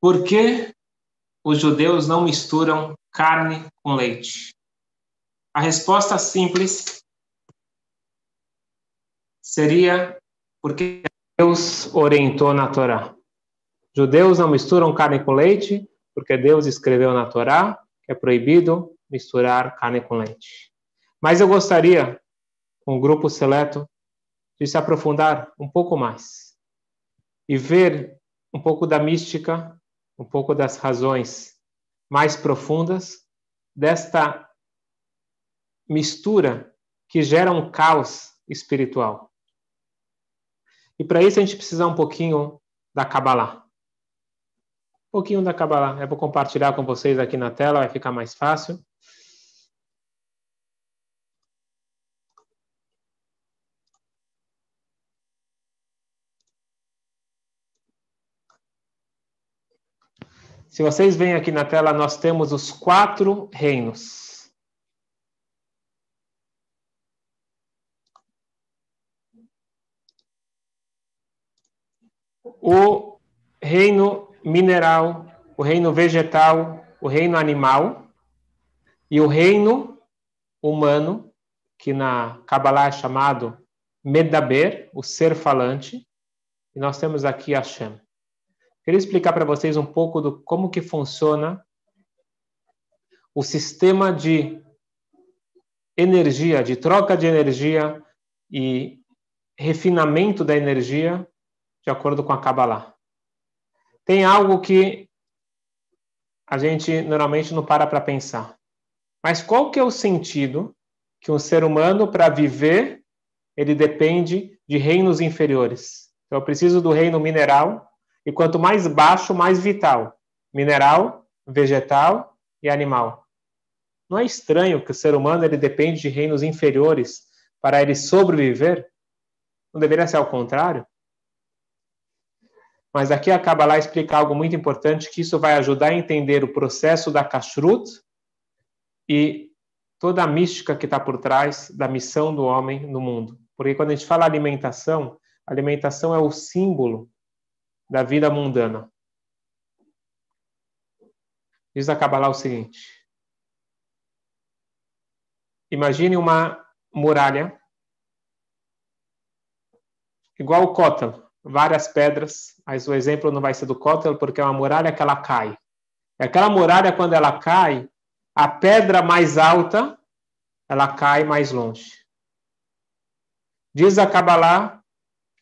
Por que os judeus não misturam carne com leite? A resposta simples seria porque Deus orientou na Torá. Judeus não misturam carne com leite porque Deus escreveu na Torá que é proibido misturar carne com leite. Mas eu gostaria, com um grupo seleto, de se aprofundar um pouco mais e ver um pouco da mística, um pouco das razões mais profundas desta mistura que gera um caos espiritual. E para isso a gente precisa um pouquinho da Kabbalah. Um pouquinho da Kabbalah. Eu vou compartilhar com vocês aqui na tela, vai ficar mais fácil. Se vocês veem aqui na tela, nós temos os quatro reinos. O reino mineral, o reino vegetal, o reino animal e o reino humano, que na Kabbalah é chamado Medaber, o ser falante. E nós temos aqui Hashem. Queria explicar para vocês um pouco do como que funciona o sistema de energia, de troca de energia e refinamento da energia de acordo com a Kabbalah. Tem algo que a gente normalmente não para para pensar. Mas qual que é o sentido que um ser humano para viver ele depende de reinos inferiores? Então eu preciso do reino mineral, e quanto mais baixo, mais vital. Mineral, vegetal e animal. Não é estranho que o ser humano ele depende de reinos inferiores para ele sobreviver? Não deveria ser ao contrário? Mas aqui a Kabbalah explica algo muito importante, que isso vai ajudar a entender o processo da kashrut e toda a mística que está por trás da missão do homem no mundo. Porque quando a gente fala alimentação, alimentação é o símbolo da vida mundana. Diz a Kabbalah o seguinte: Imagine uma muralha igual o Kotel, várias pedras, mas o exemplo não vai ser do Kotel porque é uma muralha que ela cai. E aquela muralha, quando ela cai, a pedra mais alta, ela cai mais longe. Diz a Kabbalah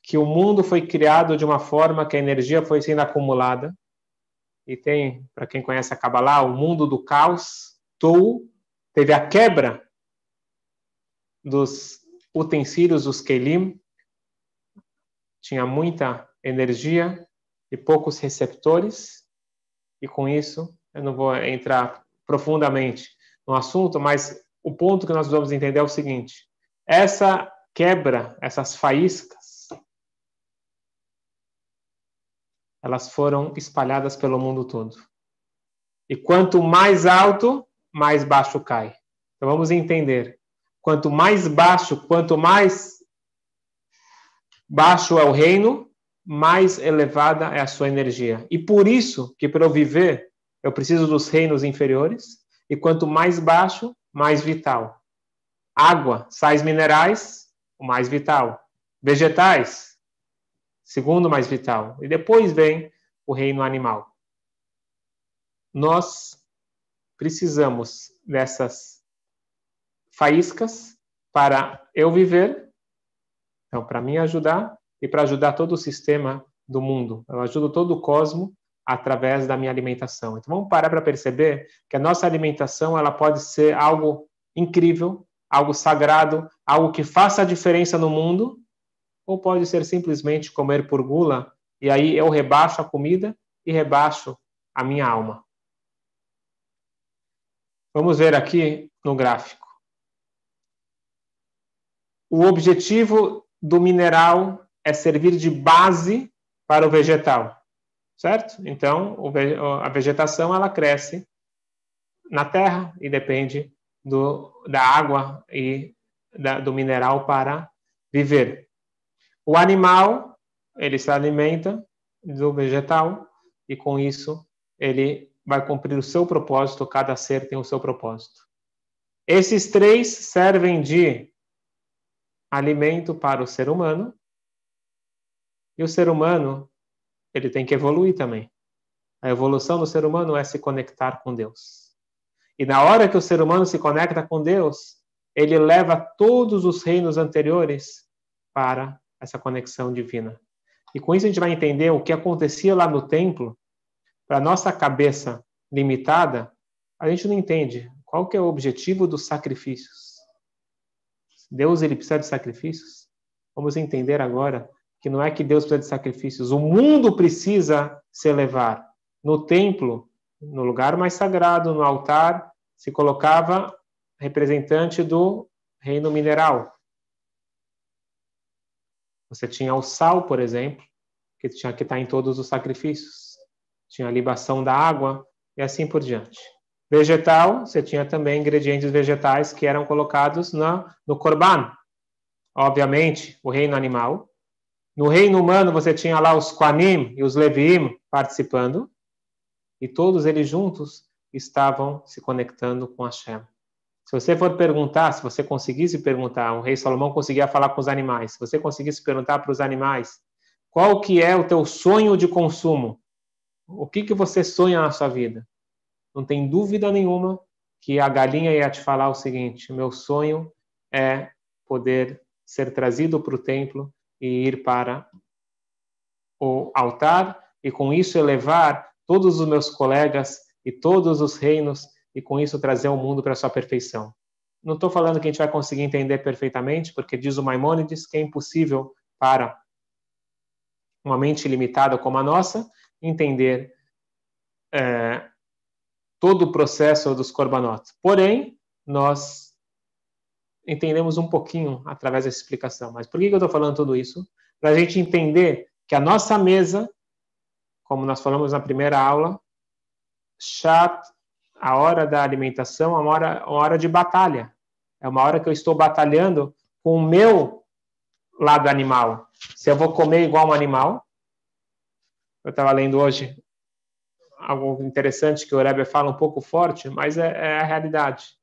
que o mundo foi criado de uma forma que a energia foi sendo acumulada. E tem, para quem conhece a Kabbalah, o mundo do caos, Tou, teve a quebra dos utensílios, os Kelim, tinha muita energia e poucos receptores, e com isso, eu não vou entrar profundamente no assunto, mas o ponto que nós vamos entender é o seguinte: essa quebra, essas faíscas, elas foram espalhadas pelo mundo todo. E quanto mais alto, mais baixo cai. Então vamos entender. Quanto mais baixo, quanto mais baixo é o reino, mais elevada é a sua energia. E por isso que para eu viver, eu preciso dos reinos inferiores, e quanto mais baixo, mais vital. Água, sais minerais, o mais vital. Vegetais, segundo mais vital. E depois vem o reino animal. Nós precisamos dessas faíscas para eu viver, então, para me ajudar e para ajudar todo o sistema do mundo. Eu ajudo todo o cosmo através da minha alimentação. Então, vamos parar para perceber que a nossa alimentação ela pode ser algo incrível, algo sagrado, algo que faça a diferença no mundo, ou pode ser simplesmente comer por gula, e aí eu rebaixo a comida e rebaixo a minha alma. Vamos ver aqui no gráfico. O objetivo do mineral é servir de base para o vegetal, certo? Então, a vegetação ela cresce na terra e depende do, da água e da, do mineral para viver. O animal, ele se alimenta do vegetal e com isso ele vai cumprir o seu propósito, cada ser tem o seu propósito. Esses três servem de alimento para o ser humano, e o ser humano, ele tem que evoluir também. A evolução do ser humano é se conectar com Deus. E na hora que o ser humano se conecta com Deus, ele leva todos os reinos anteriores para essa conexão divina. E com isso a gente vai entender o que acontecia lá no templo. Para nossa cabeça limitada, a gente não entende qual que é o objetivo dos sacrifícios. Deus ele precisa de sacrifícios? Vamos entender agora que não é que Deus precisa de sacrifícios, o mundo precisa se elevar. No templo, no lugar mais sagrado, no altar, se colocava representante do reino mineral. Você tinha o sal, por exemplo, que tinha que estar em todos os sacrifícios. Tinha a libação da água e assim por diante. Vegetal, você tinha também ingredientes vegetais que eram colocados na, no korban. Obviamente, o reino animal. No reino humano, você tinha lá os Quanim e os Leviim participando. E todos eles juntos estavam se conectando com Hashem. Se você for perguntar, se você conseguisse perguntar, o rei Salomão conseguia falar com os animais, se você conseguisse perguntar para os animais, qual que é o teu sonho de consumo? O que, que você sonha na sua vida? Não tem dúvida nenhuma que a galinha ia te falar o seguinte: meu sonho é poder ser trazido para o templo e ir para o altar e com isso elevar todos os meus colegas e todos os reinos e com isso trazer o mundo para sua perfeição. Não estou falando que a gente vai conseguir entender perfeitamente, porque diz o Maimônides que é impossível para uma mente limitada como a nossa entender é, todo o processo dos korbanot. Porém, nós entendemos um pouquinho através dessa explicação. Mas por que eu estou falando tudo isso? Para a gente entender que a nossa mesa, como nós falamos na primeira aula, chat a hora da alimentação é uma hora, uma hora de batalha. É uma hora que eu estou batalhando com o meu lado animal. Se eu vou comer igual um animal, eu estava lendo hoje algo interessante que o Rebbe fala um pouco forte, mas é, é, a realidade.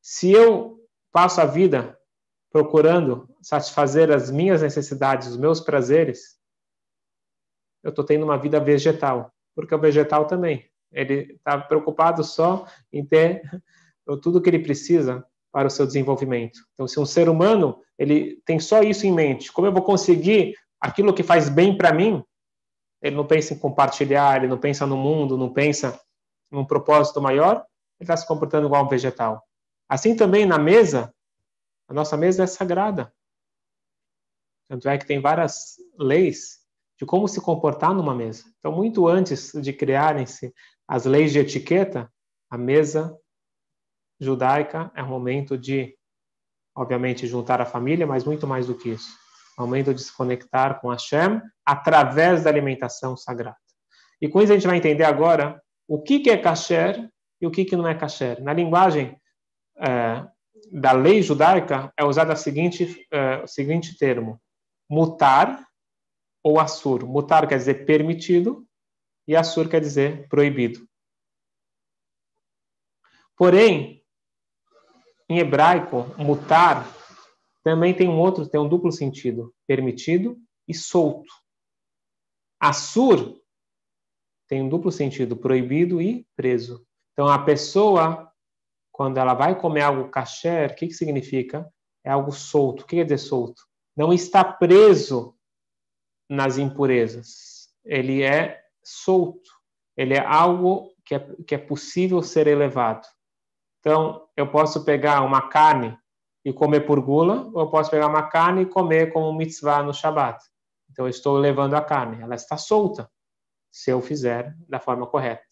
Se eu passo a vida procurando satisfazer as minhas necessidades, os meus prazeres, eu estou tendo uma vida vegetal, porque o vegetal também ele está preocupado só em ter tudo que ele precisa para o seu desenvolvimento. Então, se um ser humano ele tem só isso em mente, como eu vou conseguir aquilo que faz bem para mim? Ele não pensa em compartilhar, ele não pensa no mundo, não pensa num propósito maior, ele está se comportando igual um vegetal. Assim também na mesa, a nossa mesa é sagrada. Tanto é que tem várias leis de como se comportar numa mesa. Então, muito antes de criarem-se as leis de etiqueta, a mesa judaica é um momento de, obviamente, juntar a família, mas muito mais do que isso. É um momento de se conectar com Hashem através da alimentação sagrada. E com isso a gente vai entender agora o que, que é kasher e o que, que não é kasher. Na linguagem é, da lei judaica é usado a seguinte, é, o seguinte termo: mutar ou assur. Mutar quer dizer permitido e assur quer dizer proibido. Porém, em hebraico, mutar também tem um outro, tem um duplo sentido, permitido e solto. Assur tem um duplo sentido, proibido e preso. Então, a pessoa, quando ela vai comer algo kasher, o que, que significa? É algo solto. O que quer dizer solto? Não está preso nas impurezas. Ele é solto. Ele é algo que é, que é possível ser elevado. Então, eu posso pegar uma carne e comer por gula, ou eu posso pegar uma carne e comer como mitzvah no Shabat. Então, eu estou levando a carne. Ela está solta, se eu fizer da forma correta.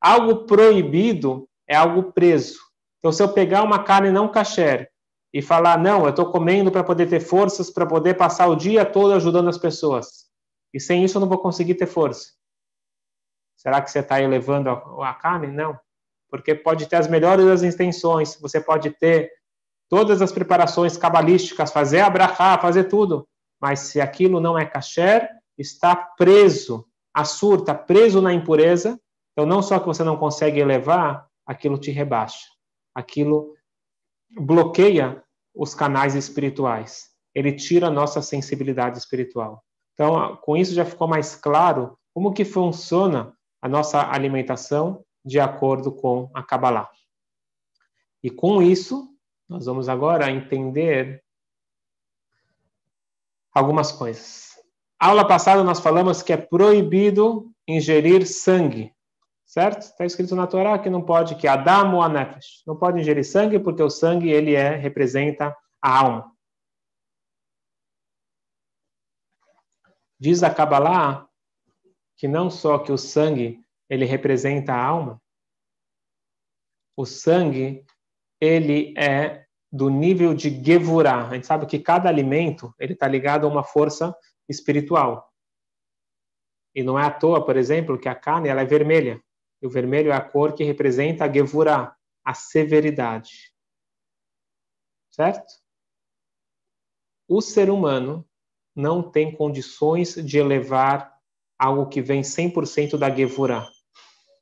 Algo proibido é algo preso. Então, se eu pegar uma carne não kasher e falar, não, eu estou comendo para poder ter forças, para poder passar o dia todo ajudando as pessoas. E sem isso eu não vou conseguir ter força. Será que você está elevando a, a carne? Não. Porque pode ter as melhores das intenções, você pode ter todas as preparações cabalísticas, fazer brachá, fazer tudo. Mas se aquilo não é kasher, está preso Assur está preso na impureza, então não só que você não consegue elevar, aquilo te rebaixa. Aquilo bloqueia os canais espirituais. Ele tira a nossa sensibilidade espiritual. Então, com isso já ficou mais claro como que funciona a nossa alimentação de acordo com a Kabbalah. E com isso, nós vamos agora entender algumas coisas. Aula passada nós falamos que é proibido ingerir sangue, certo? Está escrito na Torá que não pode, que Adam ou Anefesh, não pode ingerir sangue porque o sangue ele é representa a alma. Diz a Kabbalah que não só que o sangue ele representa a alma, o sangue ele é do nível de Gevurah. A gente sabe que cada alimento ele está ligado a uma força espiritual. E não é à toa, por exemplo, que a carne ela é vermelha. E o vermelho é a cor que representa a Gevurah, a severidade. Certo? O ser humano não tem condições de elevar algo que vem 100% da Gevurah.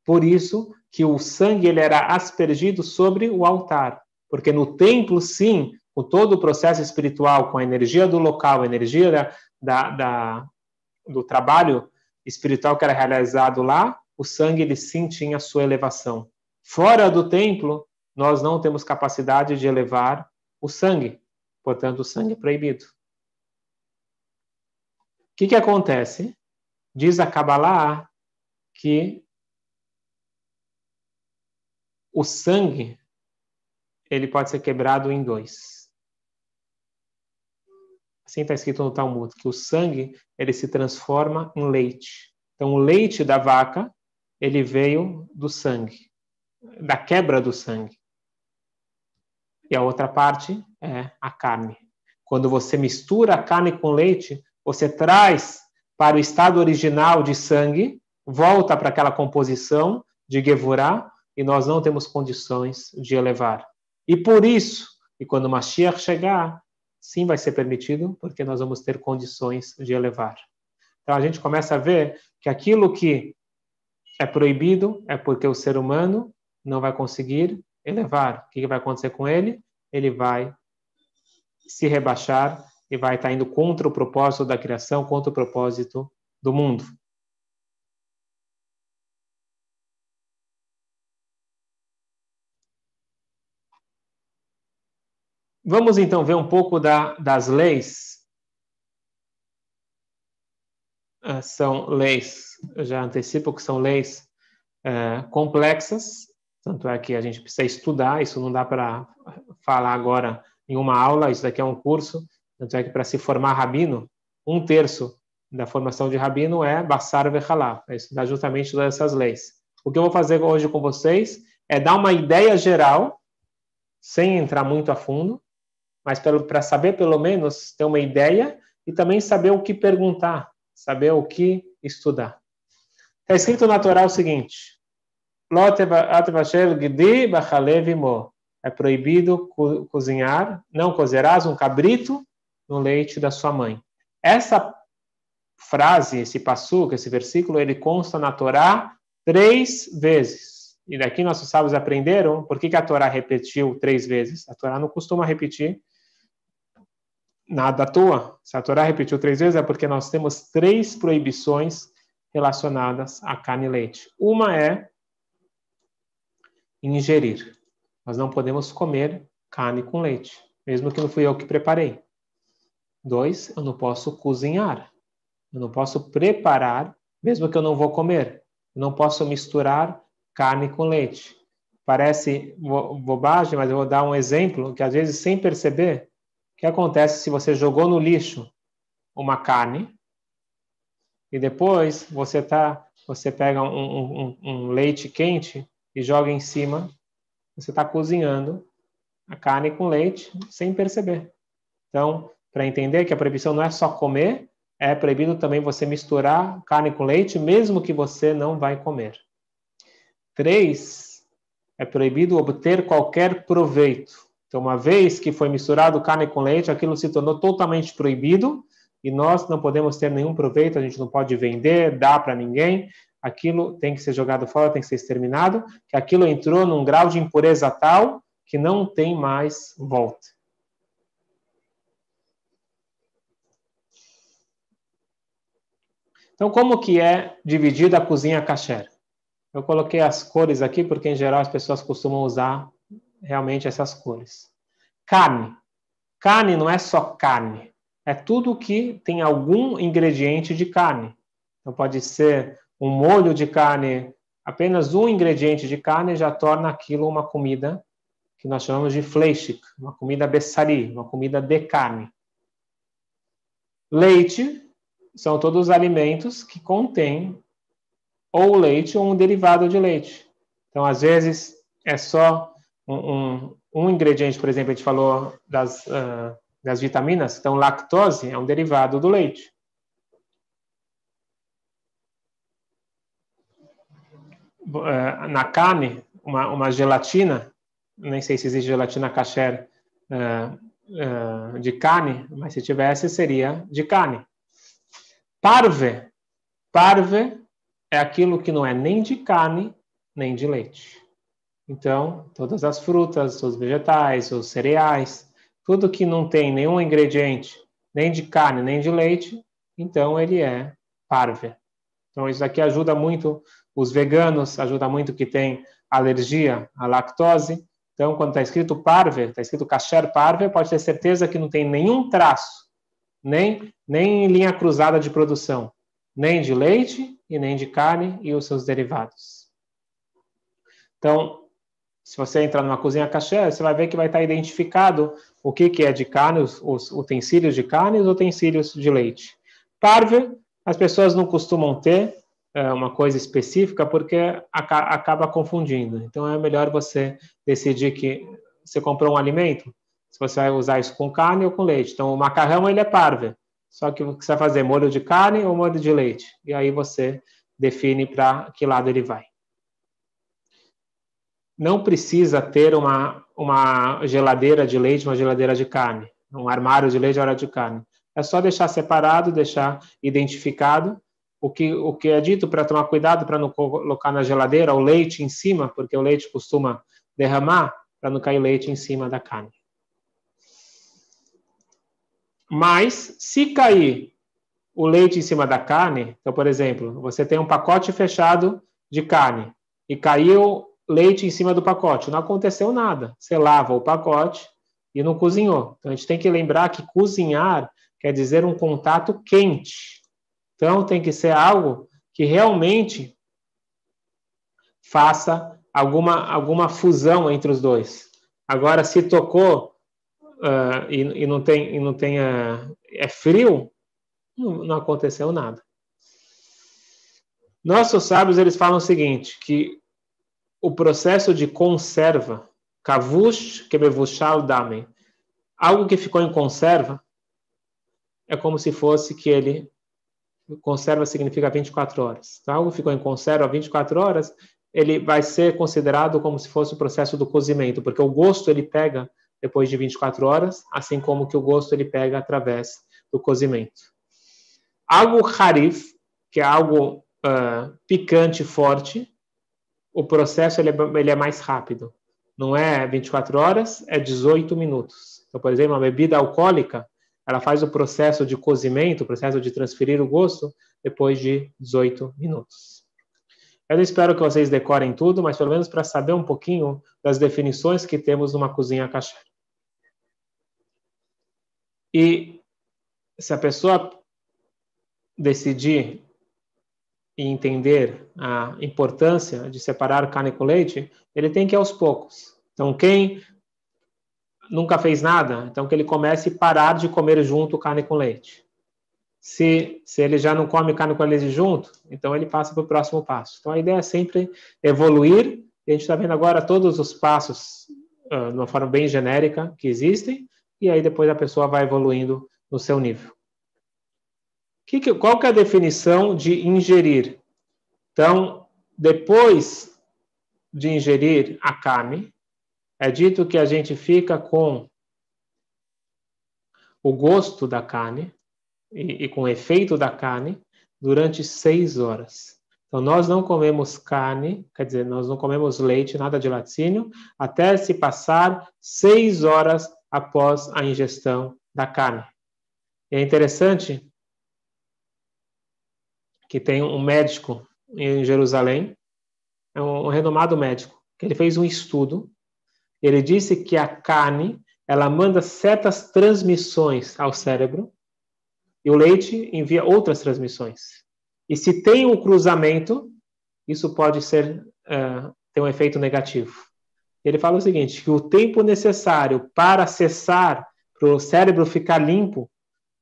Por isso que o sangue ele era aspergido sobre o altar. Porque no templo, sim, com todo o processo espiritual, com a energia do local, a energia da, da, da, do trabalho espiritual que era realizado lá, o sangue ele sim tinha sua elevação. Fora do templo, nós não temos capacidade de elevar o sangue. Portanto, o sangue é proibido. O que, que acontece? Diz a Kabbalah que o sangue ele pode ser quebrado em dois. Assim está escrito no Talmud, que o sangue ele se transforma em leite. Então, o leite da vaca ele veio do sangue, da quebra do sangue. E a outra parte é a carne. Quando você mistura a carne com leite, você traz para o estado original de sangue, volta para aquela composição de Gevurah, e nós não temos condições de elevar. E por isso, e quando Mashiach chegar, sim vai ser permitido, porque nós vamos ter condições de elevar. Então a gente começa a ver que aquilo que é proibido é porque o ser humano não vai conseguir elevar. O que vai acontecer com ele? Ele vai se rebaixar e vai estar indo contra o propósito da criação, contra o propósito do mundo. Vamos então ver um pouco da, das leis. Uh, são leis, eu já antecipo que são leis uh, complexas, tanto é que a gente precisa estudar, isso não dá para falar agora em uma aula, isso daqui é um curso, tanto é que para se formar rabino, um terço da formação de rabino é Bassar Vechalá, é estudar justamente todas essas leis. O que eu vou fazer hoje com vocês é dar uma ideia geral, sem entrar muito a fundo, mas para saber pelo menos ter uma ideia e também saber o que perguntar, saber o que estudar. Está escrito na Torá o seguinte: é proibido co cozinhar, não cozerás um cabrito no leite da sua mãe. Essa frase, esse passuco, esse versículo, ele consta na Torá três vezes. E daqui nossos sábios aprenderam por que, que a Torá repetiu três vezes. A Torá não costuma repetir nada à toa. Se a Torá repetiu três vezes, é porque nós temos três proibições relacionadas a carne e leite. Uma é ingerir. Nós não podemos comer carne com leite, mesmo que não fui eu que preparei. Dois, eu não posso cozinhar. Eu não posso preparar, mesmo que eu não vou comer. Eu não posso misturar carne com leite. Parece bobagem, mas eu vou dar um exemplo que às vezes sem perceber que acontece se você jogou no lixo uma carne e depois você tá, você pega um, um, um leite quente e joga em cima, você está cozinhando a carne com leite sem perceber. Então, para entender que a proibição não é só comer, é proibido também você misturar carne com leite, mesmo que você não vai comer. Três, é proibido obter qualquer proveito então, uma vez que foi misturado carne com leite, aquilo se tornou totalmente proibido, e nós não podemos ter nenhum proveito, a gente não pode vender, dar para ninguém, aquilo tem que ser jogado fora, tem que ser exterminado, que aquilo entrou num grau de impureza tal que não tem mais volta. Então, como que é dividida a cozinha kasher? Eu coloquei as cores aqui porque, em geral, as pessoas costumam usar realmente essas cores. Carne. Carne não é só carne. É tudo que tem algum ingrediente de carne. Então, pode ser um molho de carne, apenas um ingrediente de carne já torna aquilo uma comida que nós chamamos de fleischig, uma comida bessari, uma comida de carne. Leite são todos os alimentos que contêm ou leite ou um derivado de leite. Então, às vezes, é só um, um, um ingrediente, por exemplo, a gente falou das, uh, das vitaminas, então lactose é um derivado do leite. uh, na carne uma, uma, gelatina, nem sei se existe gelatina kasher uh, de carne, mas se tivesse seria de carne. Parve, parve é aquilo que não é nem de carne nem de leite. Então, todas as frutas, os vegetais, os cereais, tudo que não tem nenhum ingrediente, nem de carne nem de leite, então ele é parve. Então, isso aqui ajuda muito os veganos, ajuda muito que tem alergia à lactose. Então, quando está escrito parve, está escrito kasher parve, pode ter certeza que não tem nenhum traço, nem, nem linha cruzada de produção, nem de leite e nem de carne e os seus derivados. Então, se você entrar numa cozinha kasher, você vai ver que vai estar identificado o que, que é de carne, os, os utensílios de carne e os utensílios de leite. Parve, as pessoas não costumam ter, é, uma coisa específica porque acaba confundindo. Então é melhor você decidir que você comprou um alimento, se você vai usar isso com carne ou com leite. Então o macarrão ele é parve, só que você vai fazer molho de carne ou molho de leite. E aí você define para que lado ele vai. Não precisa ter uma, uma geladeira de leite, uma geladeira de carne, um armário de leite e armário de carne. É só deixar separado, deixar identificado o que, o que é dito para tomar cuidado para não colocar na geladeira o leite em cima, porque o leite costuma derramar, para não cair leite em cima da carne. Mas, se cair o leite em cima da carne, então, por exemplo, você tem um pacote fechado de carne e caiu leite em cima do pacote, não aconteceu nada. Você lava o pacote e não cozinhou. Então, a gente tem que lembrar que cozinhar quer dizer um contato quente então, tem que ser algo que realmente faça alguma, alguma fusão entre os dois. Agora, se tocou uh, e, e, não tem, e não tem uh, é frio, não, não aconteceu nada. Nossos sábios eles falam o seguinte, que o processo de conserva, kavush kebevushal damen, algo que ficou em conserva, é como se fosse que ele conserva significa 24 horas. Então, algo ficou em conserva 24 horas, ele vai ser considerado como se fosse o processo do cozimento, porque o gosto ele pega depois de 24 horas, assim como que o gosto ele pega através do cozimento. Algo harif, que é algo uh, picante, forte, o processo ele é, ele é mais rápido. Não é 24 horas, é 18 minutos. Então, por exemplo, uma bebida alcoólica, ela faz o processo de cozimento, o processo de transferir o gosto, depois de 18 minutos. Eu espero que vocês decorem tudo, mas pelo menos para saber um pouquinho das definições que temos numa cozinha kasher. E se a pessoa decidir e entender a importância de separar carne com leite, ele tem que ir aos poucos. Então, quem nunca fez nada, então que ele comece a parar de comer junto carne com leite. Se, se ele já não come carne com leite junto, então ele passa para o próximo passo. Então a ideia é sempre evoluir, a gente está vendo agora todos os passos uh, de uma forma bem genérica que existem, e aí depois a pessoa vai evoluindo no seu nível. Que qual que é a definição de ingerir? Então, depois de ingerir a carne, é dito que a gente fica com o gosto da carne, e, e com o efeito da carne durante seis horas. Então, nós não comemos carne, quer dizer, nós não comemos leite, nada de laticínio, até se passar seis horas após a ingestão da carne. E é interessante que tem um médico em Jerusalém, é um, renomado médico, que ele fez um estudo. Ele disse que a carne ela manda certas transmissões ao cérebro e o leite envia outras transmissões. E se tem um cruzamento, isso pode ser uh, ter um efeito negativo. Ele fala o seguinte: que o tempo necessário para cessar, para o cérebro ficar limpo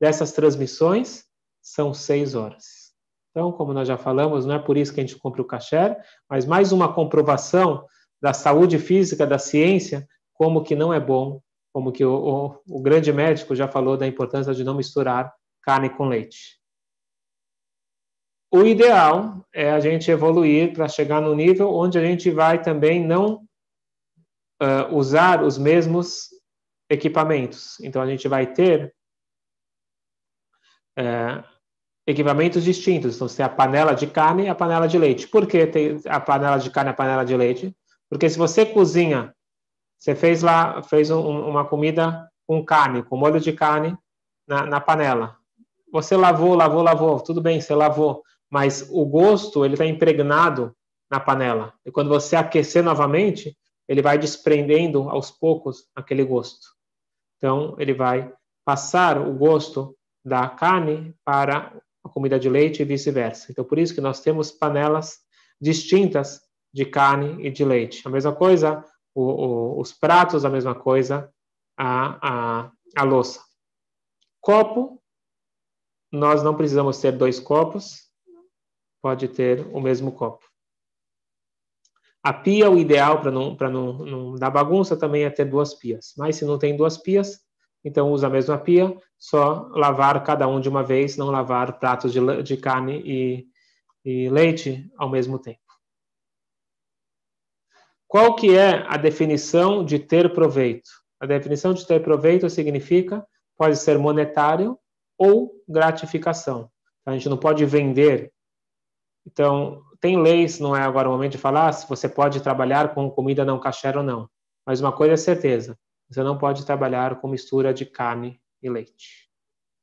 dessas transmissões, são seis horas. Então, como nós já falamos, não é por isso que a gente compra o kasher, mas mais uma comprovação da saúde física, da ciência, como que não é bom, como que o, o, o grande médico já falou da importância de não misturar carne com leite. O ideal é a gente evoluir para chegar no nível onde a gente vai também não uh, usar os mesmos equipamentos. Então a gente vai ter uh, equipamentos distintos. Então você tem a panela de carne e a panela de leite. Por que tem a panela de carne e a panela de leite? Porque se você cozinha, você fez lá, fez um, uma comida com carne, com molho de carne na, na panela. Você lavou, lavou, lavou, tudo bem, você lavou mas o gosto ele está impregnado na panela. E quando você aquecer novamente, ele vai desprendendo aos poucos aquele gosto. Então, ele vai passar o gosto da carne para a comida de leite e vice-versa. Então, por isso que nós temos panelas distintas de carne e de leite. A mesma coisa, o, o, os pratos, a mesma coisa, a, a, a louça. Copo, nós não precisamos ter dois copos, pode ter o mesmo copo. A pia, o ideal para não, não, não dar bagunça também é ter duas pias. Mas se não tem duas pias, então usa a mesma pia, só lavar cada um de uma vez, não lavar pratos de, de carne e, e leite ao mesmo tempo. Qual que é a definição de ter proveito? A definição de ter proveito significa pode ser monetário ou gratificação. A gente não pode vender então, tem leis, não é agora o momento de falar se você pode trabalhar com comida não kasher ou não. Mas uma coisa é certeza, você não pode trabalhar com mistura de carne e leite.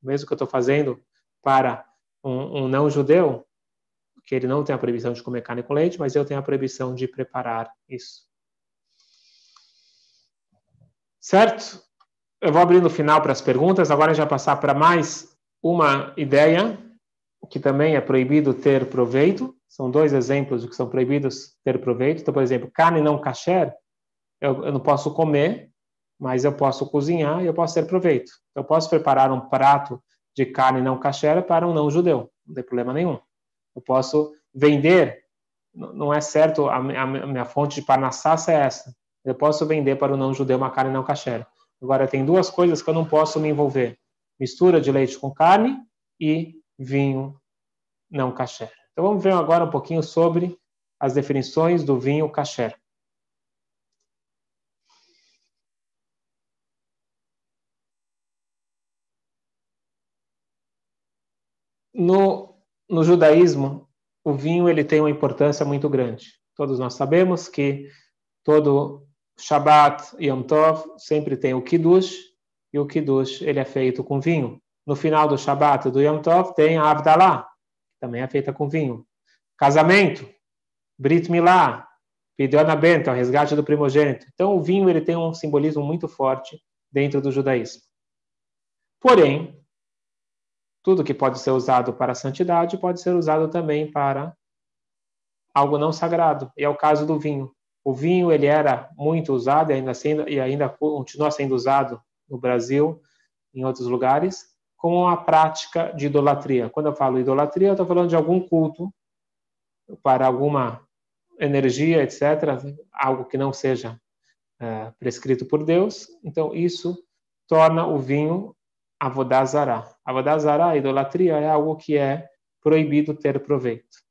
Mesmo que eu estou fazendo para um, um não-judeu, que ele não tem a proibição de comer carne com leite, mas eu tenho a proibição de preparar isso. Certo? Eu vou abrir no final para as perguntas, agora já passar para mais uma ideia que também é proibido ter proveito. São dois exemplos de que são proibidos ter proveito. Então, por exemplo, carne não kasher, eu, eu não posso comer, mas eu posso cozinhar e eu posso ter proveito. Eu posso preparar um prato de carne não kasher para um não judeu, não tem problema nenhum. Eu posso vender, não é certo, a, a minha fonte de parnassá é essa. Eu posso vender para o não judeu uma carne não kasher. Agora, tem duas coisas que eu não posso me envolver: mistura de leite com carne e vinho não kasher. Então vamos ver agora um pouquinho sobre as definições do vinho kasher. No, no judaísmo, o vinho ele tem uma importância muito grande. Todos nós sabemos que todo Shabbat e Yom Tov sempre tem o Kiddush, e o Kiddush ele é feito com vinho. No final do Shabat do Yom Tov tem a Avdalah, também é feita com vinho. Casamento, Brit Milá, Pidona Bento, é o resgate do primogênito. Então o vinho ele tem um simbolismo muito forte dentro do judaísmo. Porém, tudo que pode ser usado para a santidade pode ser usado também para algo não sagrado. E é o caso do vinho. O vinho ele era muito usado e ainda, sendo, e ainda continua sendo usado no Brasil, em outros lugares, como a prática de idolatria. Quando eu falo idolatria, eu estou falando de algum culto para alguma energia, etc., algo que não seja é, prescrito por Deus. Então, isso torna o vinho avodazará. Avodazará, idolatria, é algo que é proibido ter proveito.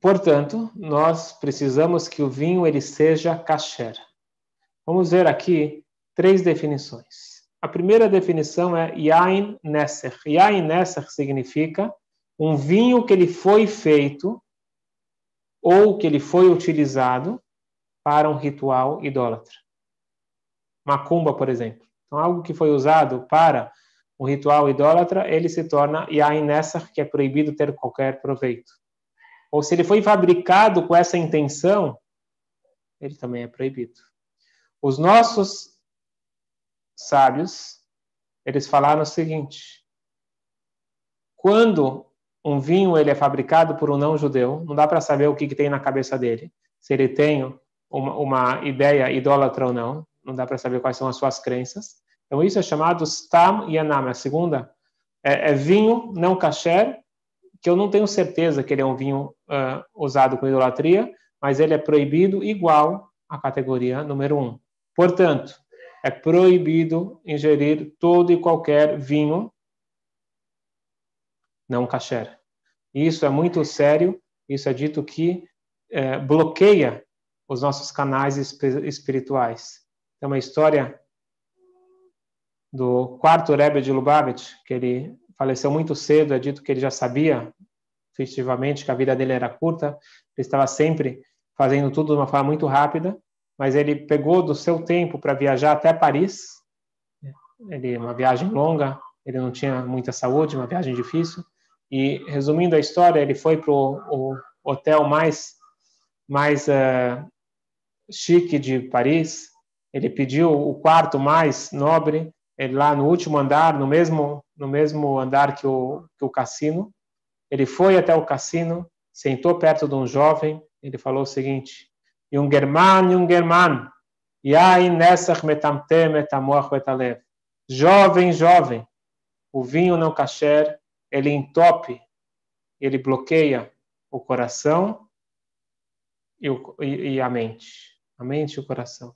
Portanto, nós precisamos que o vinho ele seja kasher. Vamos ver aqui três definições. a primeira definição é Yain Nesser. Yain Nesser significa um vinho que ele foi feito ou que ele foi utilizado para um ritual idólatra. Macumba, por exemplo. Então, algo que foi usado para um ritual idólatra, ele se torna Yain Nesser, que é proibido ter qualquer proveito. Ou se ele foi fabricado com essa intenção, ele também é proibido. Os nossos sábios, eles falaram o seguinte: quando um vinho ele é fabricado por um não judeu, não dá para saber o que, que, tem na cabeça dele, se ele tem uma, uma ideia idólatra ou não, não dá para saber quais são as suas crenças. Então isso é chamado stam yanam. A segunda é, é vinho não kasher, que eu não tenho certeza que ele é um vinho uh, usado com idolatria, mas ele é proibido igual à categoria número um. Portanto, é proibido ingerir todo e qualquer vinho não kasher. Isso é muito sério, isso é dito que é, bloqueia os nossos canais espirituais. Tem uma história do quarto Rebbe de Lubavitch, que ele faleceu muito cedo, é dito que ele já sabia efetivamente que a vida dele era curta, ele estava sempre fazendo tudo de uma forma muito rápida, mas ele pegou do seu tempo para viajar até Paris, ele uma viagem longa, ele não tinha muita saúde, uma viagem difícil, e, resumindo a história, ele foi para o hotel mais, mais uh, chique de Paris. Ele pediu o quarto mais nobre, ele lá no último andar, no mesmo, no mesmo andar que o, que o cassino. Ele foi até o cassino, sentou perto de um jovem, ele falou o seguinte: Jungerman, Jungerman, Yain Nessach metamte metamoach betalev. Jovem, jovem, o vinho não kasher ele entope, ele bloqueia o coração e, o, e, e a mente. A mente e o coração.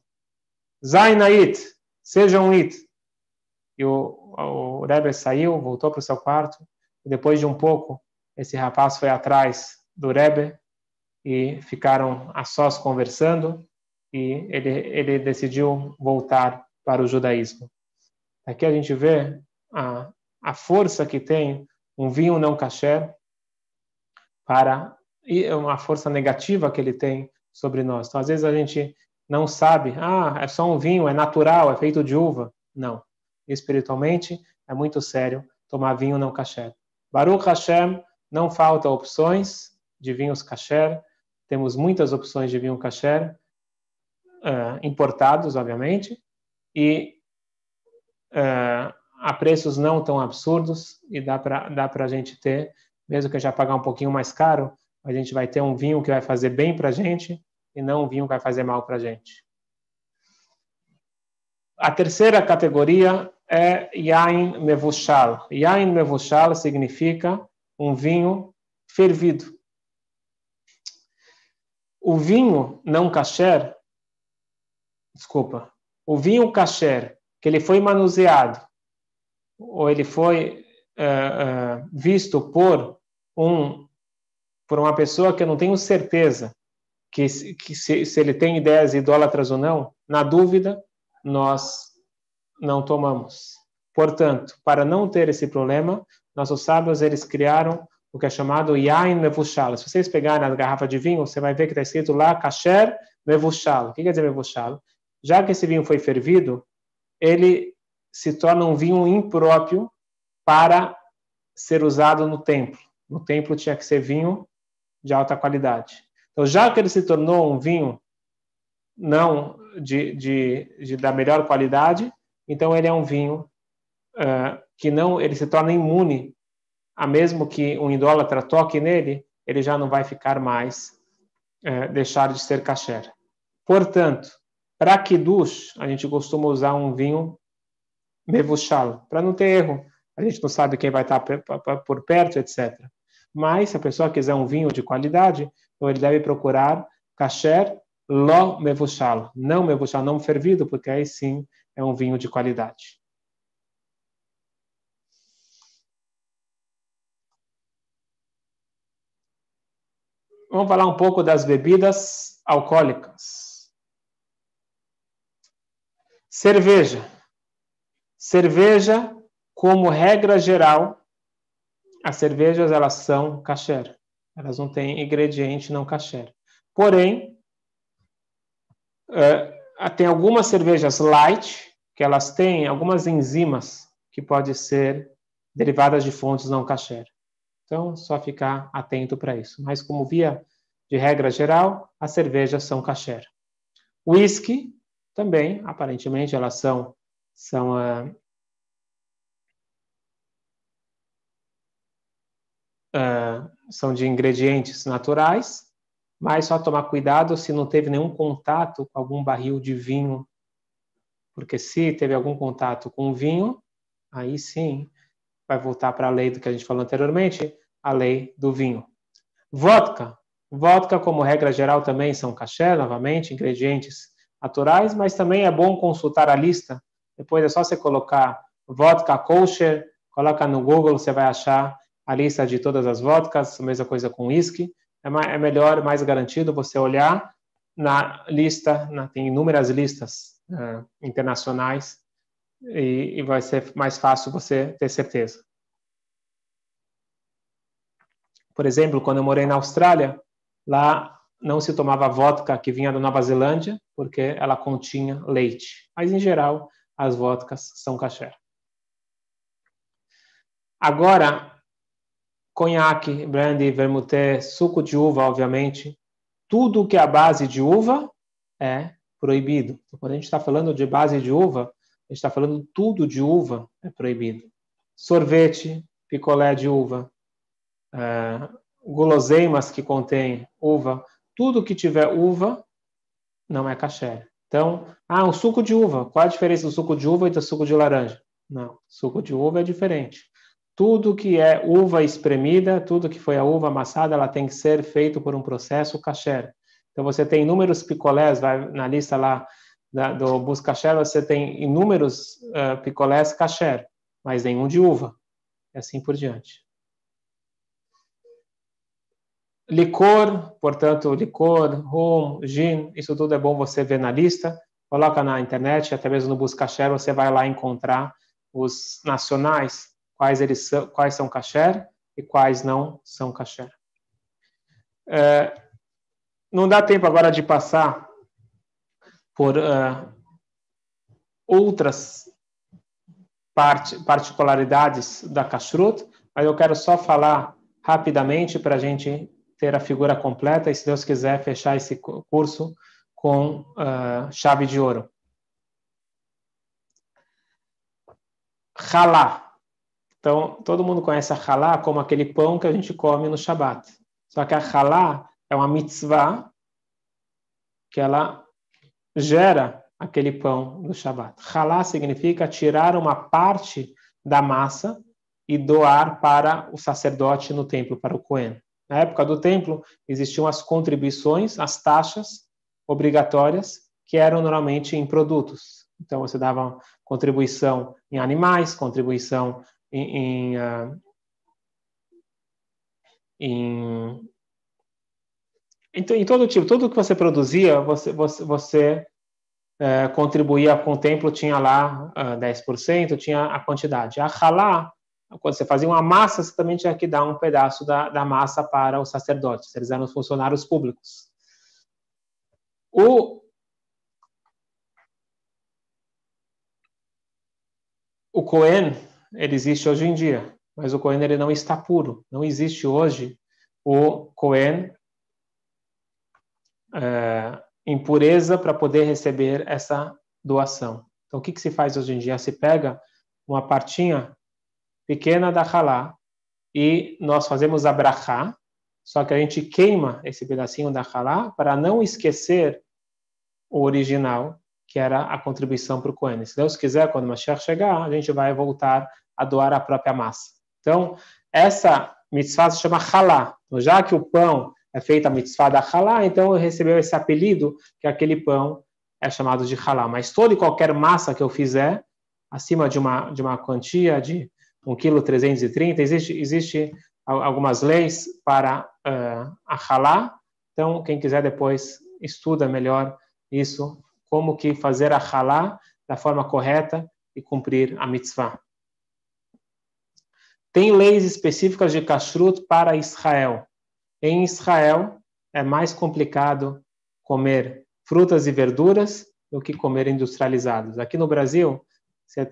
Zainait, seja um it. E o, o Rebbe saiu, voltou para o seu quarto, e depois de um pouco, esse rapaz foi atrás do Rebbe e ficaram a sós conversando, e ele, ele decidiu voltar para o judaísmo. Aqui a gente vê a, a força que tem um vinho não kasher para e é uma força negativa que ele tem sobre nós. Então, às vezes a gente não sabe, ah, é só um vinho, é natural, é feito de uva. Não. Espiritualmente, é muito sério tomar vinho não kasher. Baruch Hashem, não falta opções de vinhos kasher. Temos muitas opções de vinho kasher, uh, importados, obviamente, e uh, a preços não tão absurdos e dá para dá a gente ter, mesmo que já pagar um pouquinho mais caro, a gente vai ter um vinho que vai fazer bem para a gente e não um vinho que vai fazer mal para a gente. A terceira categoria é Yain Mevushal. Yain Mevushal significa um vinho fervido. O vinho não kasher, desculpa, o vinho kasher, que ele foi manuseado ou ele foi uh, uh, visto por um por uma pessoa que eu não tenho certeza que, que se, se ele tem ideias idólatras ou não, na dúvida, nós não tomamos. Portanto, para não ter esse problema, nossos sábios eles criaram o que é chamado Yain Mevushal. Se vocês pegarem a garrafa de vinho, você vai ver que está escrito lá Kasher Mevushal. O que quer dizer Mevushal? Já que esse vinho foi fervido, ele se torna um vinho impróprio para ser usado no templo. No templo tinha que ser vinho de alta qualidade. Então, já que ele se tornou um vinho não de, de, de da melhor qualidade, então ele é um vinho uh, que não, ele se torna imune a mesmo que um idólatra toque nele, ele já não vai ficar mais uh, deixar de ser kasher. Portanto, para kiddush, a gente costuma usar um vinho mevushal, para não ter erro. A gente não sabe quem vai estar por perto, etc. Mas, se a pessoa quiser um vinho de qualidade, então ele deve procurar kasher lo mevushal, não mevushal, não fervido, porque aí sim é um vinho de qualidade. Vamos falar um pouco das bebidas alcoólicas. Cerveja Cerveja, como regra geral, as cervejas elas são kasher. Elas não têm ingrediente não kasher. Porém, uh, tem algumas cervejas light que elas têm algumas enzimas que podem ser derivadas de fontes não kasher. Então, só ficar atento para isso. Mas como via de regra geral, as cervejas são kasher. Whisky também, aparentemente, elas são são uh, uh, são de ingredientes naturais, mas só tomar cuidado se não teve nenhum contato com algum barril de vinho, porque se teve algum contato com vinho, aí sim vai voltar para a lei do que a gente falou anteriormente, a lei do vinho. Vodka. Vodka, como regra geral, também são caché, novamente, ingredientes naturais, mas também é bom consultar a lista. Depois é só você colocar vodka kosher, coloca no Google, você vai achar a lista de todas as vodkas, mesma coisa com whisky. É, é melhor, mais garantido você olhar na lista, na, tem inúmeras listas uh, internacionais e, e vai ser mais fácil você ter certeza. Por exemplo, quando eu morei na Austrália, lá não se tomava vodka que vinha da Nova Zelândia, porque ela continha leite. Mas, em geral, as vodkas são kasher. Agora, conhaque, brandy, vermouth, suco de uva, obviamente, tudo que é a base de uva é proibido. Então, quando a gente está falando de base de uva, a gente está falando tudo de uva é proibido. Sorvete, picolé de uva, uh, guloseimas que contém uva, tudo que tiver uva não é caché. Então, ah, o suco de uva. Qual a diferença do suco de uva e do suco de laranja? Não, suco de uva é diferente. Tudo que é uva espremida, tudo que foi a uva amassada, ela tem que ser feito por um processo kasher. Então você tem inúmeros picolés, vai na lista lá da, do Bus Kasher, você tem inúmeros uh, picolés kasher, mas nenhum de uva. E assim por diante. Licor, portanto, licor, rum, gin, isso tudo é bom você ver na lista. Coloca na internet, até mesmo no Buscacher, você vai lá encontrar os nacionais, quais eles são, quais são kasher e quais não são kasher. É, não dá tempo agora de passar por uh, outras part particularidades da kashrut, mas eu quero só falar rapidamente para a gente ter a figura completa e, se Deus quiser, fechar esse curso com uh, chave de ouro. Halá. Então, todo mundo conhece a halá como aquele pão que a gente come no Shabat. Só que a halá é uma mitzvah que ela gera aquele pão no Shabat. Halá significa tirar uma parte da massa e doar para o sacerdote no templo, para o Cohen. Na época do templo, existiam as contribuições, as taxas obrigatórias, que eram normalmente em produtos. Então, você dava contribuição em animais, contribuição em, em, uh, em, em, em, todo tipo, tudo que você produzia, você, você, você uh, contribuía com o templo, tinha lá uh, 10%, tinha a quantidade. A halá quando você fazia uma massa, você também tinha que dar um pedaço da, da massa para os sacerdotes, eles eram os funcionários públicos. O, o Cohen, ele existe hoje em dia, mas o Cohen ele não está puro. Não existe hoje o Cohen é, em pureza para poder receber essa doação. Então, o que, que se faz hoje em dia? Se pega uma partinha pequena da halá e nós fazemos a brachá, só que a gente queima esse pedacinho da halá para não esquecer o original, que era a contribuição para o Cohen. Se Deus quiser, quando o Mashiach chegar, a gente vai voltar a doar a própria massa. Então, essa mitzvah se chama halá. Então, já que o pão é feito a mitzvah da halá, então recebeu esse apelido, que aquele pão é chamado de halá. Mas toda e qualquer massa que eu fizer, acima de uma, de uma quantia de 1 kg 330, existe, existe algumas leis para uh, a halá, então quem quiser depois estuda melhor isso, como que fazer a halá da forma correta e cumprir a mitzvah. Tem leis específicas de kashrut para Israel. Em Israel é mais complicado comer frutas e verduras do que comer industrializados. Aqui no Brasil,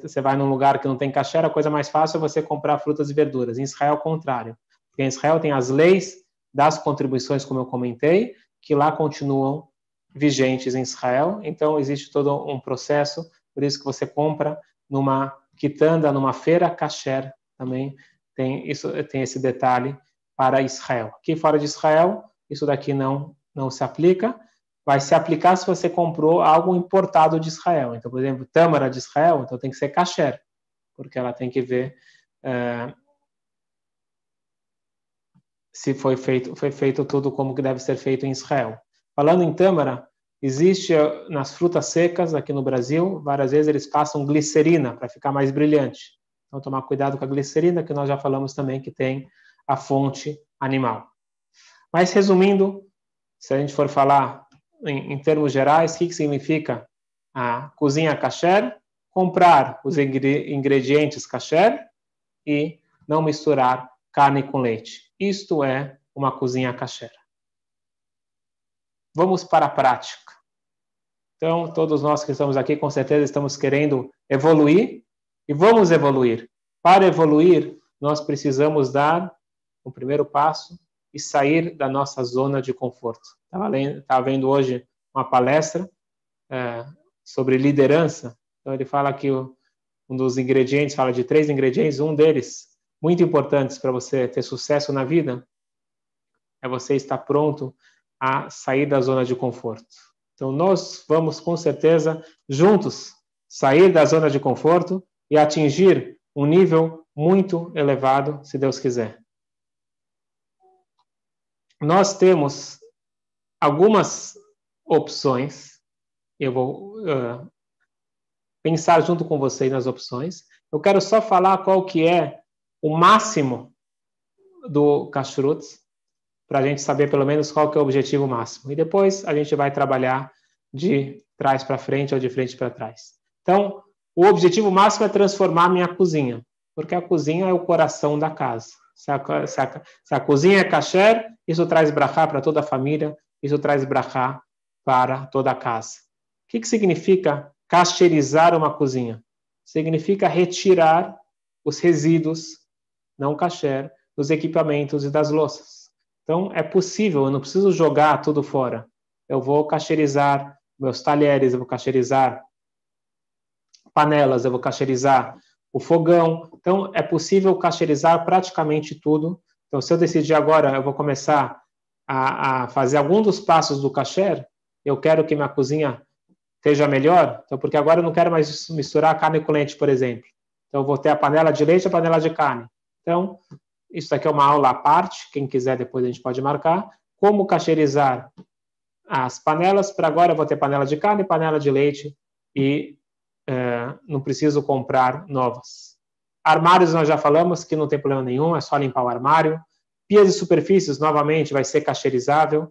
você vai num lugar que não tem kasher, a coisa mais fácil é você comprar frutas e verduras. Em Israel, é o contrário. Porque em Israel tem as leis das contribuições, como eu comentei, que lá continuam vigentes em Israel. Então, existe todo um processo, por isso que você compra numa quitanda, numa feira kasher, também tem, isso, tem esse detalhe para Israel. Aqui fora de Israel, isso daqui não, não se aplica. Vai se aplicar se você comprou algo importado de Israel. Então, por exemplo, tâmara de Israel, então tem que ser kasher, porque ela tem que ver é, se foi feito, foi feito tudo como que deve ser feito em Israel. Falando em tâmara, existe eh, nas frutas secas aqui no Brasil, várias vezes eles passam glicerina para ficar mais brilhante. Então, tomar cuidado com a glicerina, que nós já falamos também que tem a fonte animal. Mas, resumindo, se a gente for falar em, em termos gerais, o que, que significa a cozinha kasher? Comprar os ingredientes kasher e não misturar carne com leite. Isto é uma cozinha kasher. Vamos para a prática. Então, todos nós que estamos aqui, com certeza, estamos querendo evoluir e vamos evoluir. Para evoluir, nós precisamos dar o primeiro passo e sair da nossa zona de conforto. Estava vendo hoje uma palestra é, sobre liderança. Então, ele fala que o, um dos ingredientes, fala de três ingredientes, um deles, muito importantes para você ter sucesso na vida, é você estar pronto a sair da zona de conforto. Então, nós vamos, com certeza, juntos, sair da zona de conforto e atingir um nível muito elevado, se Deus quiser. Nós temos algumas opções, eu vou uh, pensar junto com vocês nas opções. Eu quero só falar qual que é o máximo do kashrut, para a gente saber pelo menos qual que é o objetivo máximo. E depois a gente vai trabalhar de trás para frente ou de frente para trás. Então, o objetivo máximo é transformar minha cozinha, porque a cozinha é o coração da casa. Se a, se a, se a cozinha é kasher, isso traz brachá para toda a família, isso traz brachá para toda a casa. O que, que significa cacherizar uma cozinha? Significa retirar os resíduos não kasher dos equipamentos e das louças. Então, é possível, eu não preciso jogar tudo fora. Eu vou cacherizar meus talheres, eu vou cacherizar panelas, eu vou cacherizar o fogão. Então, é possível cacherizar praticamente tudo. Então, se eu decidir agora, eu vou começar a, a fazer algum dos passos do cacher, eu quero que minha cozinha esteja melhor, então, porque agora eu não quero mais misturar carne com leite, por exemplo. Então, eu vou ter a panela de leite e a panela de carne. Então, isso aqui é uma aula à parte, quem quiser depois a gente pode marcar. Como cacherizar as panelas. Para agora eu vou ter panela de carne, panela de leite e é, não preciso comprar novas. Armários nós já falamos que não tem problema nenhum, é só limpar o armário. Pias e superfícies, novamente, vai ser cacherizável.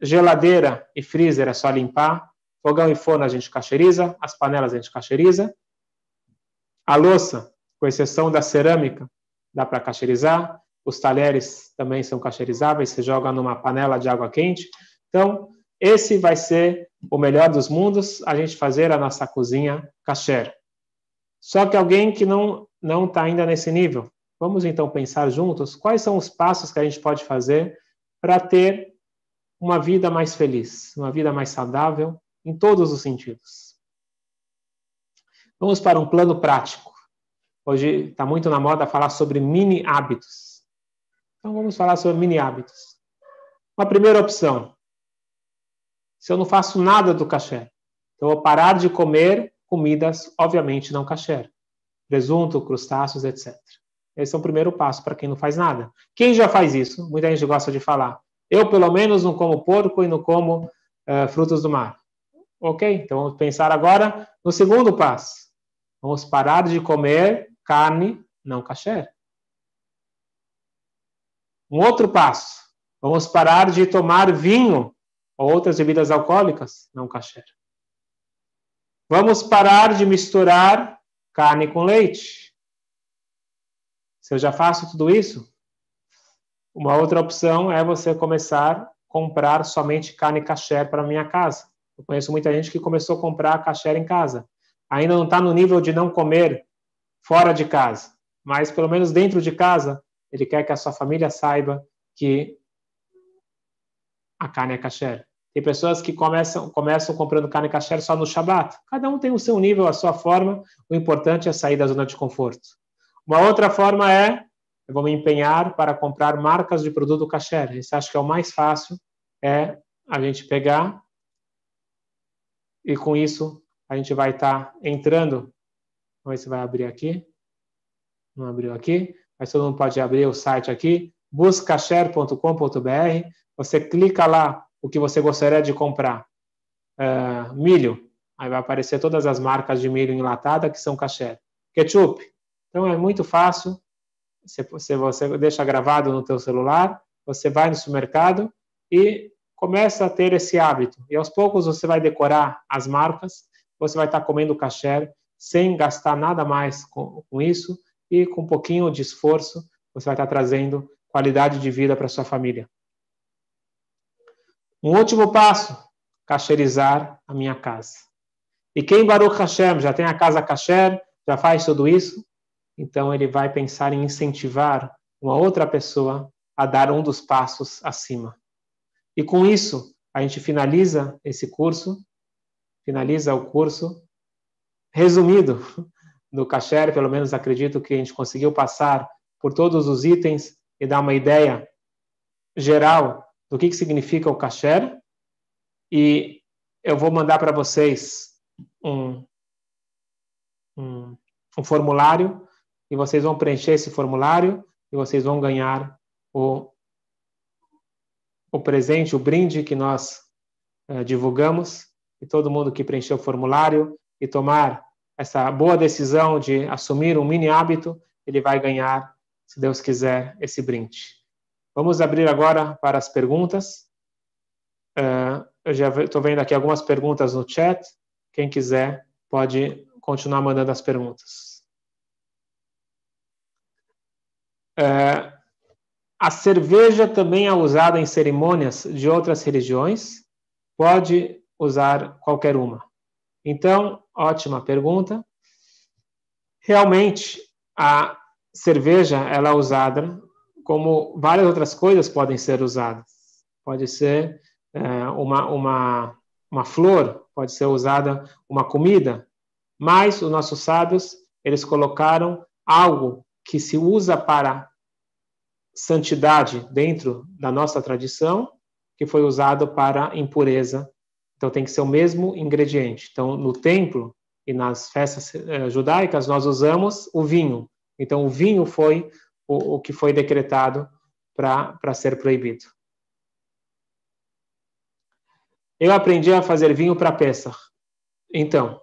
Geladeira e freezer é só limpar. Fogão e forno a gente cacheriza. As panelas a gente cacheriza. A louça, com exceção da cerâmica, dá para cacherizar. Os talheres também são cacherizáveis, você joga numa panela de água quente. Então, esse vai ser o melhor dos mundos, a gente fazer a nossa cozinha kasher. Só que alguém que não não está ainda nesse nível. Vamos então pensar juntos quais são os passos que a gente pode fazer para ter uma vida mais feliz, uma vida mais saudável em todos os sentidos. Vamos para um plano prático. Hoje está muito na moda falar sobre mini hábitos. Então vamos falar sobre mini hábitos. Uma primeira opção. Se eu não faço nada do cachê, eu vou parar de comer comidas, obviamente, não cachê. Presunto, crustáceos, etc. Esse é o primeiro passo para quem não faz nada. Quem já faz isso? Muita gente gosta de falar. Eu, pelo menos, não como porco e não como uh, frutos do mar. Ok? Então, vamos pensar agora no segundo passo. Vamos parar de comer carne não kasher. Um outro passo, vamos parar de tomar vinho ou outras bebidas alcoólicas não kasher. Vamos parar de misturar carne com leite. Se eu já faço tudo isso, uma outra opção é você começar a comprar somente carne kasher para minha casa. Eu conheço muita gente que começou a comprar kasher em casa. Ainda não está no nível de não comer fora de casa, mas pelo menos dentro de casa, ele quer que a sua família saiba que a carne é kasher. Tem pessoas que começam, começam comprando carne kasher só no Shabat. Cada um tem o seu nível, a sua forma. O importante é sair da zona de conforto. Uma outra forma é, eu vou me empenhar para comprar marcas de produto kasher. Isso acho que é o mais fácil, é a gente pegar e com isso a gente vai estar tá entrando. Vamos ver se vai abrir aqui. Não abriu aqui, mas todo mundo pode abrir o site aqui, buscasher.com.br. Você clica lá o que você gostaria de comprar. Uh, milho, aí vai aparecer todas as marcas de milho enlatada que são kasher. Ketchup, então é muito fácil. Você, você deixa gravado no teu celular, você vai no supermercado e começa a ter esse hábito. E aos poucos você vai decorar as marcas, você vai estar comendo kasher sem gastar nada mais com, com isso e com um pouquinho de esforço você vai estar trazendo qualidade de vida para sua família. Um último passo, cacherizar a minha casa. E quem Baruch Hashem já tem a casa kasher, já faz tudo isso, então ele vai pensar em incentivar uma outra pessoa a dar um dos passos acima. E com isso, a gente finaliza esse curso, finaliza o curso resumido do kasher, pelo menos acredito que a gente conseguiu passar por todos os itens e dar uma ideia geral do que, que significa o kasher e eu vou mandar para vocês um, um, um, formulário e vocês vão preencher esse formulário e vocês vão ganhar o, o presente, o brinde que nós uh, divulgamos e todo mundo que preencher o formulário e tomar essa boa decisão de assumir um mini hábito, ele vai ganhar, se Deus quiser, esse brinde. Vamos abrir agora para as perguntas. Uh, eu já estou vendo aqui algumas perguntas no chat. Quem quiser pode continuar mandando as perguntas. Uh, a cerveja também é usada em cerimônias de outras religiões? Pode usar qualquer uma. Então, ótima pergunta. Realmente, a cerveja ela é usada como várias outras coisas podem ser usadas. Pode ser é, uma, uma, uma flor, pode ser usada uma comida, mas os nossos sábios, eles colocaram algo que se usa para santidade dentro da nossa tradição, que foi usado para impureza. Então tem que ser o mesmo ingrediente. Então no templo e nas festas eh, judaicas nós usamos o vinho. Então o vinho foi o, o que foi decretado para ser proibido. Eu aprendi a fazer vinho para Pesach. Então,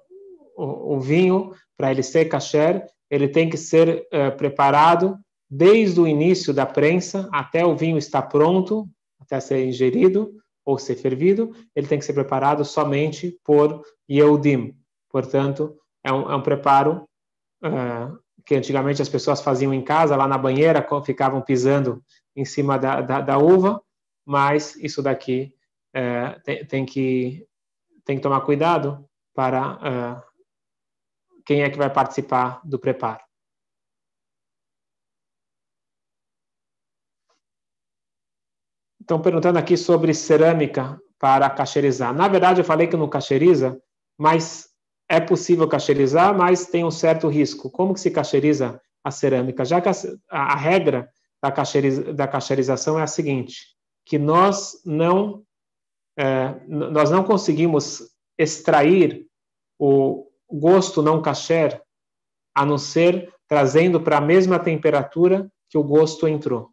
o, o vinho, para ele ser kasher, ele tem que ser uh, preparado desde o início da prensa até o vinho estar pronto, até ser ingerido ou ser fervido, ele tem que ser preparado somente por Yehudim. Portanto, é um, é um preparo uh, que antigamente as pessoas faziam em casa, lá na banheira, ficavam pisando em cima da, da, da uva, mas isso daqui é, tem, tem, que, tem que tomar cuidado para é, quem é que vai participar do preparo. Estão perguntando aqui sobre cerâmica para cacherizar. Na verdade, eu falei que não cacheriza, mas é possível cacherizar, mas tem um certo risco. Como que se cacheriza a cerâmica? Já que a, a, regra da, cacheriza, da cacherização é a seguinte, que nós não, é, nós não conseguimos extrair o gosto não kasher, a não ser trazendo para a mesma temperatura que o gosto entrou.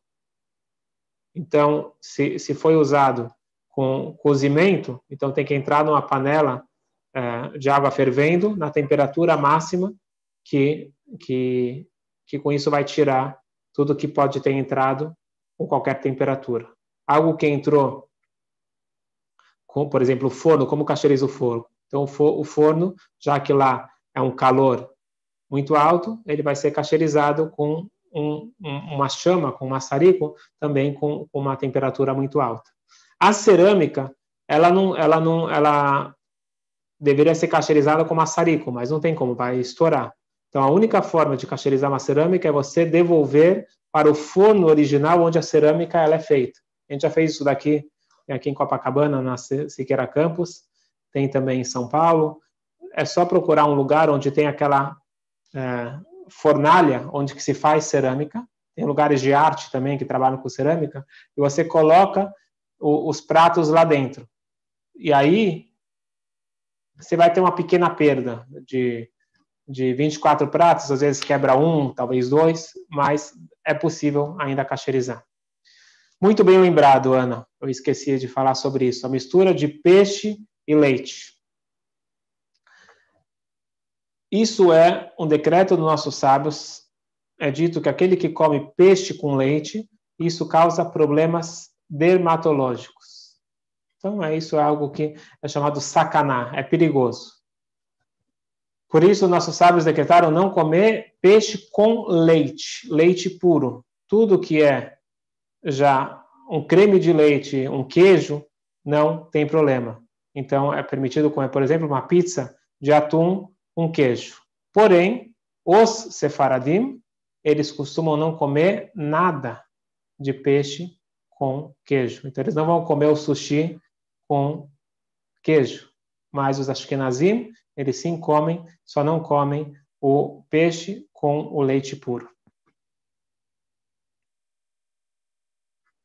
Então, se, se foi usado com cozimento, então tem que entrar numa panela é, de água fervendo na temperatura máxima que, que, que com isso vai tirar tudo que pode ter entrado com qualquer temperatura. Algo que entrou, com, por exemplo, o forno, como cacheriza o forno? Então, o forno, já que lá é um calor muito alto, ele vai ser cacherizado com um, um, uma chama, com um maçarico, também com, uma temperatura muito alta. A cerâmica, ela não, ela não, ela deveria ser cacherizada com maçarico, mas não tem como, vai estourar. Então, a única forma de cacherizar uma cerâmica é você devolver para o forno original onde a cerâmica ela é feita. A gente já fez isso daqui, aqui em Copacabana, na Siqueira Campus, tem também em São Paulo. É só procurar um lugar onde tem aquela é, fornalha, onde que se faz cerâmica. Tem lugares de arte também que trabalham com cerâmica. E você coloca o, os pratos lá dentro. E aí, você vai ter uma pequena perda de, de 24 pratos, às vezes quebra um, talvez dois, mas é possível ainda cacherizar. Muito bem lembrado, Ana. Eu esqueci de falar sobre isso. A mistura de peixe e leite. Isso é um decreto dos nossos sábios. É dito que aquele que come peixe com leite, isso causa problemas dermatológicos. Então, é isso é algo que é chamado sacaná, é perigoso. Por isso, nossos sábios decretaram não comer peixe com leite, leite puro. Tudo que é já um creme de leite, um queijo, não tem problema. Então, é permitido comer, por exemplo, uma pizza de atum com queijo. Porém, os sefaradim, eles costumam não comer nada de peixe com queijo. Então, eles não vão comer o sushi com queijo. Mas os ashkenazim, eles sim comem, só não comem o peixe com o leite puro.